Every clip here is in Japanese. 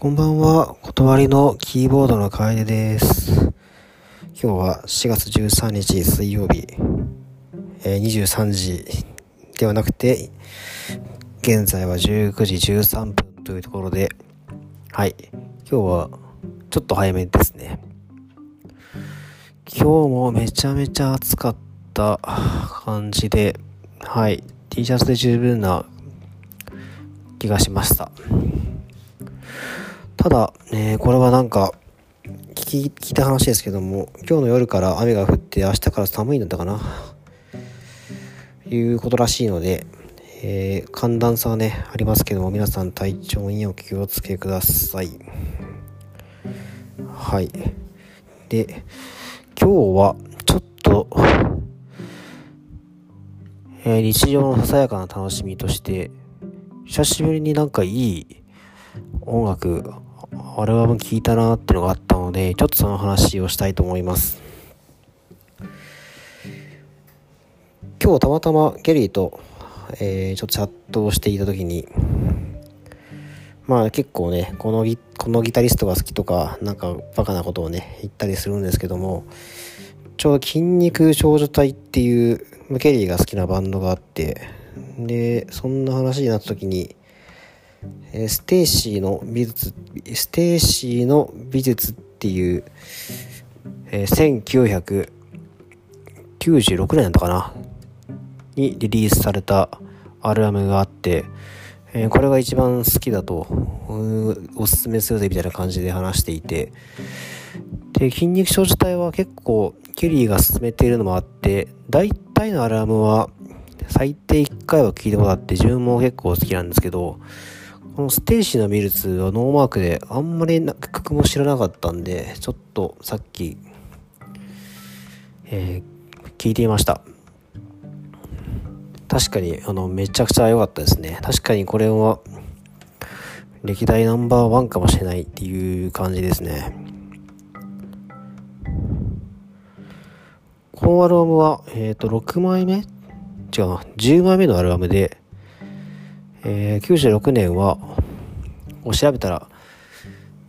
こんばんは、断りのキーボードの楓です。今日は4月13日水曜日、えー、23時ではなくて、現在は19時13分というところで、はい、今日はちょっと早めですね。今日もめちゃめちゃ暑かった感じで、はい、T シャツで十分な気がしました。ただ、えー、これはなんか、聞き、聞いた話ですけども、今日の夜から雨が降って明日から寒いんだったかな？いうことらしいので、えー、寒暖差はね、ありますけども、皆さん体調にお気をつけください。はい。で、今日はちょっと、えー、日常のささやかな楽しみとして、久しぶりになんかいい音楽アルバム聴いたなってのがあったので、ちょっとその話をしたいと思います。今日たまたまゲリーと、えー、ちょっとチャットをしていた時に、まあ結構ね、このギこのギタリストが好きとか、なんかバカなことをね、言ったりするんですけども、ちょうど筋肉少女隊っていう、ケリーが好きなバンドがあって、で、そんな話になった時に、ステーシーの美術、ステーシーの美術っていう、え、1996年だったかな？にリリースされたアルバムがあって、え、これが一番好きだと、おすすめするぜみたいな感じで話していて、で、筋肉少女帯は結構ケリーが進めているのもあって、大体のアルバムは最低1回は聴いてもらって自分も結構好きなんですけど、このステーシーの美術はノーマークであんまり曲も知らなかったんで、ちょっとさっき、えー、聞いていました。確かに、あの、めちゃくちゃ良かったですね。確かにこれは、歴代ナンバーワンかもしれないっていう感じですね。このアルバムは、えっ、ー、と、6枚目？違うな、10枚目のアルバムで、えー、96年は、を調べたら、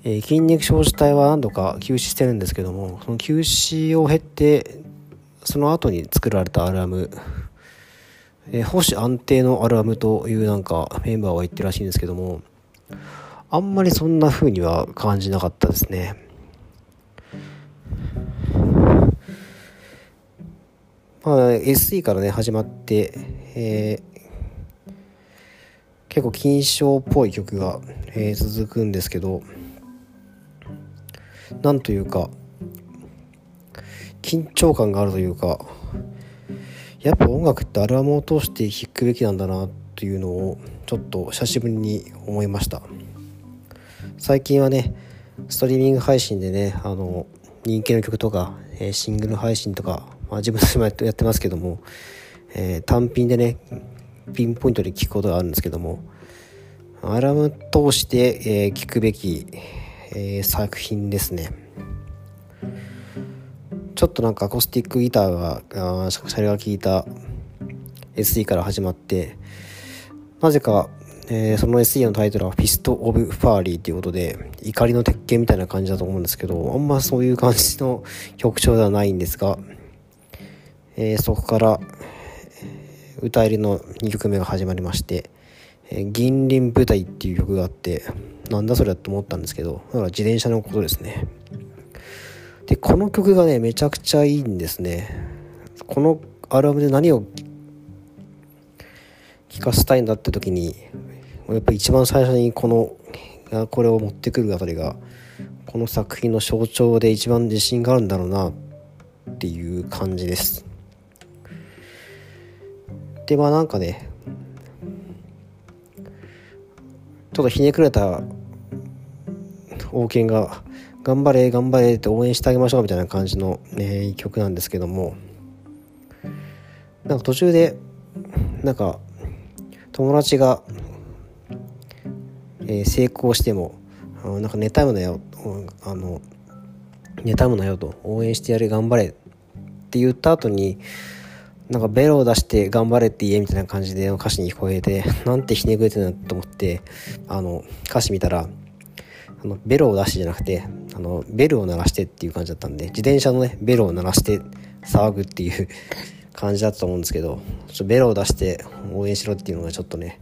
えー、筋肉症自体は何度か休止してるんですけども、その休止を経て、その後に作られたアルバム、えー、星安定のアルバムというなんかメンバーは言ってるらしいんですけども、あんまりそんな風には感じなかったですね。まあ、SE からね、始まって、え結構金賞っぽい曲が、えー、続くんですけどなんというか緊張感があるというかやっぱ音楽ってアルバムを通して聴くべきなんだなというのをちょっと久しぶりに思いました。最近はねストリーミング配信でねあの人気の曲とか、えー、シングル配信とか、まあ、自分でもやってますけども、えー、単品でねピンポイントで聞くことがあるんですけどもアラム通して、えー、聞くべき、えー、作品ですね。ちょっとなんかアコースティックギターがあシャレが効いた SE から始まってなぜか、えー、その SE のタイトルは「フィスト・オブ・ファーリー」っていうことで怒りの鉄拳みたいな感じだと思うんですけどあんまそういう感じの曲調ではないんですが、えー、そこから歌入りの2曲目が始まりまして「えー、銀鱗舞台」っていう曲があってなんだそれだと思ったんですけどだから自転車のことですね。でこの曲がねめちゃくちゃいいんですね。このアルバムで何を聴かせたいんだって時にやっぱり一番最初にこのこれを持ってくるあたりがこの作品の象徴で一番自信があるんだろうなっていう感じです。でまあなんかねちょっとひねくれた王権が頑張れ頑張れって応援してあげましょうみたいな感じの、ね、曲なんですけどもなんか途中でなんか友達が、えー、成功してもあなんか妬むなよあの妬むなよと応援してやれ頑張れって言った後になんかベロを出して頑張れって言えみたいな感じで歌詞に聞こえて、なんてひねくれてるんだと思って、あの、歌詞見たら、あのベロを出してじゃなくてあのベルを鳴らしてっていう感じだったんで自転車のねベルを鳴らして騒ぐっていう 感じだったと思うんですけどちょベロを出して応援しろっていうのがちょっとね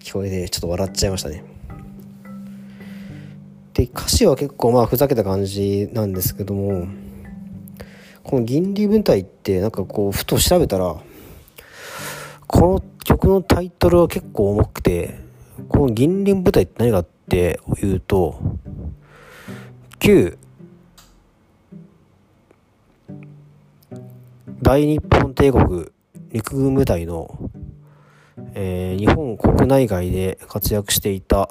聞こえてちょっと笑っちゃいましたね。で歌詞は結構まあふざけた感じなんですけどもこの銀鱗文体ってなんかこうふと調べたらこの曲のタイトルは結構重くてこの銀鱗舞台って何かっていうと旧大日本帝国陸軍部隊の、えー、日本国内外で活躍していた、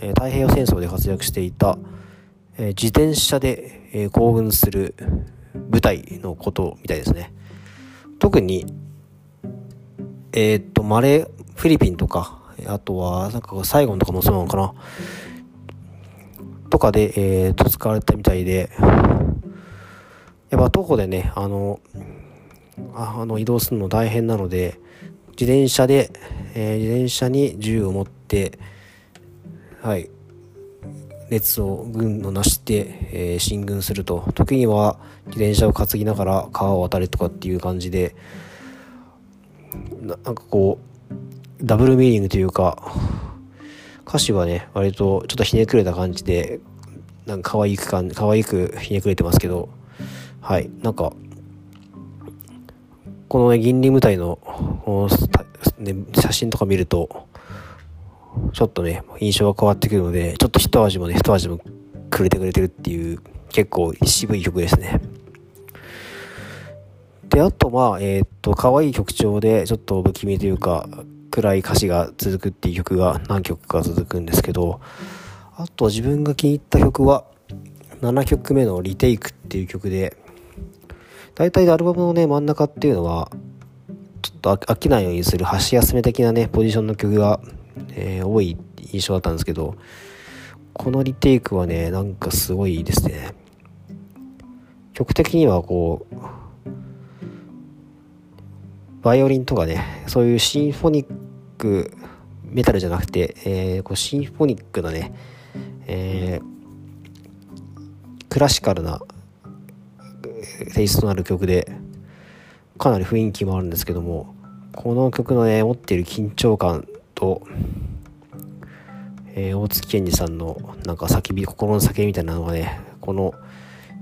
えー、太平洋戦争で活躍していた、えー、自転車で、え行軍する部隊のことみたいですね。特にえっとマレーフィリピンとかあとはなんかサイゴンとかもそうなのかな。とかで、えー、と使われたみたいで。やっぱ徒歩でねあのあの移動するの大変なので自転車で、えー、自転車に銃を持ってはい。列を軍をなして、えー、進軍すると時には自転車を担ぎながら川を渡れとかっていう感じでなんかこうダブルミーニングというか歌詞はね割とちょっとひねくれた感じでなんか可愛くか可愛くひねくれてますけどはいなんかこのね銀鱗舞台のね、写真とか見るとちょっとね印象が変わってくるのでちょっと一味もね一味もくれてくれてるっていう結構渋い曲ですね。であとまあえー、っと可愛い曲調でちょっと不気味というか暗い歌詞が続くっていう曲が何曲か続くんですけどあと自分が気に入った曲は7曲目の「リテイク」っていう曲で大体アルバムのね真ん中っていうのはちょっと飽きないようにする箸休め的なねポジションの曲が、えー、多い印象だったんですけどこのリテイクはねなんかすごいですね。曲的にはこうバイオリンとかねそういうシンフォニックメタルじゃなくて、えー、こうシンフォニックなね、えー、クラシカルなテイストのある曲でかなり雰囲気もあるんですけどもこの曲のね持っている緊張感と、えー、大月健二さんのなんか叫び心の叫びみたいなのがねこの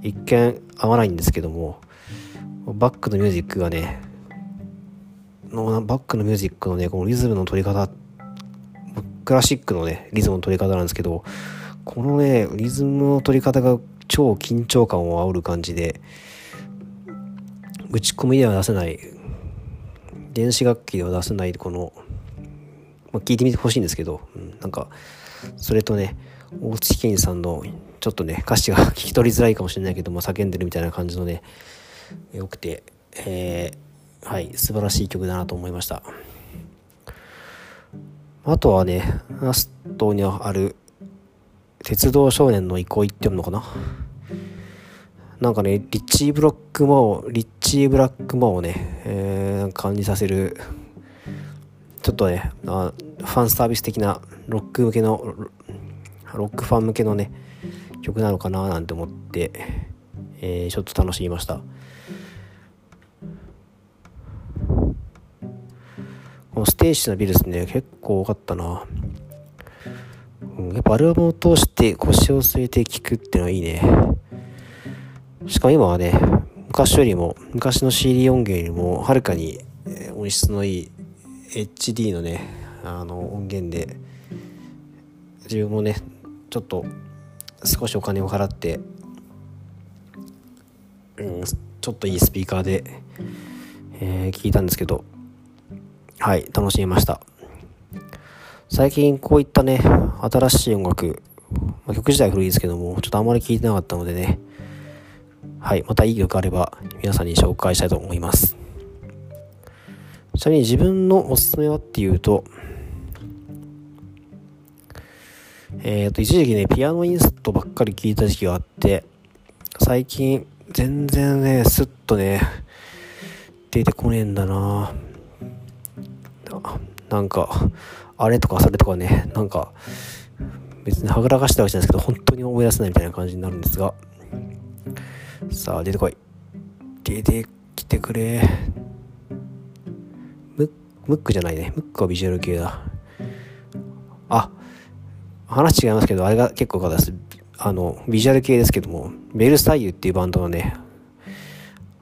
一見合わないんですけどもバックのミュージックがねのバックのミュージックのねこのリズムの取り方クラシックのねリズムの取り方なんですけどこのねリズムの取り方が超緊張感を煽る感じで打ち込みでは出せない電子楽器では出せないこの、まあ、聞いてみてほしいんですけど、うん、なんかそれとね大月健さんのちょっとね歌詞が聞き取りづらいかもしれないけども叫んでるみたいな感じのねよくて、えー、はい素晴らしい曲だなと思いました。あとはねラストにある鉄道少年の憩いって読むのかな？なんかね、リッチーブロックマリッチーブラックマをね、えー、感じさせる、ちょっとねあ、ファンサービス的なロック向けの、ロックファン向けのね、曲なのかななんて思って、えー、ちょっと楽しみました。このステージのビルですね、結構多かったな。うん、やっぱアルバムを通して腰を据えて聴くっていうのはいいね。しかも今はね、昔よりも、昔の CD 音源よりも、はるかに音質のいい HD のね、あの音源で、自分もね、ちょっと少しお金を払って、うん、ちょっといいスピーカーで、えー、聞いたんですけど、はい、楽しみました。最近こういったね、新しい音楽、まあ、曲自体古いですけども、ちょっとあんまり聴いてなかったのでね、はい、またいい曲あれば皆さんに紹介したいと思います。ちなみに自分のおすすめはっていうと、えっ、ー、と、一時期ね、ピアノインストばっかり聴いた時期があって、最近全然ね、スッとね、出てこねえんだな。なんか、あれとかそれとかね、なんか、別にはぐらかしたわけじゃないですけど本当に思い出せないみたいな感じになるんですが。さあ出てこい。出てきてくれ。ムックじゃないね。ムックはビジュアル系だ。あ話違いますけどあれが結構良かったです。あのビジュアル系ですけどもベルサイユっていうバンドのね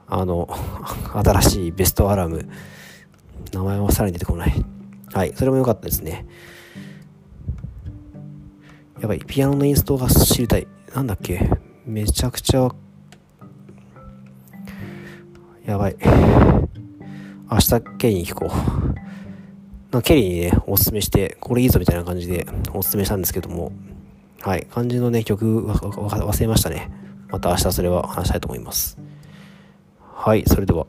あの 新しいベストアラーム名前はさらに出てこない。はいそれも良かったですね。やばい、ピアノのインストが知りたい。なんだっけ？めちゃくちゃ、やばい。明日ケリーに聞こう。なケリーにね、おすすめして、これいいぞみたいな感じでおすすめしたんですけども、はい、漢字のね、曲忘れましたね。また明日それは話したいと思います。はい、それでは。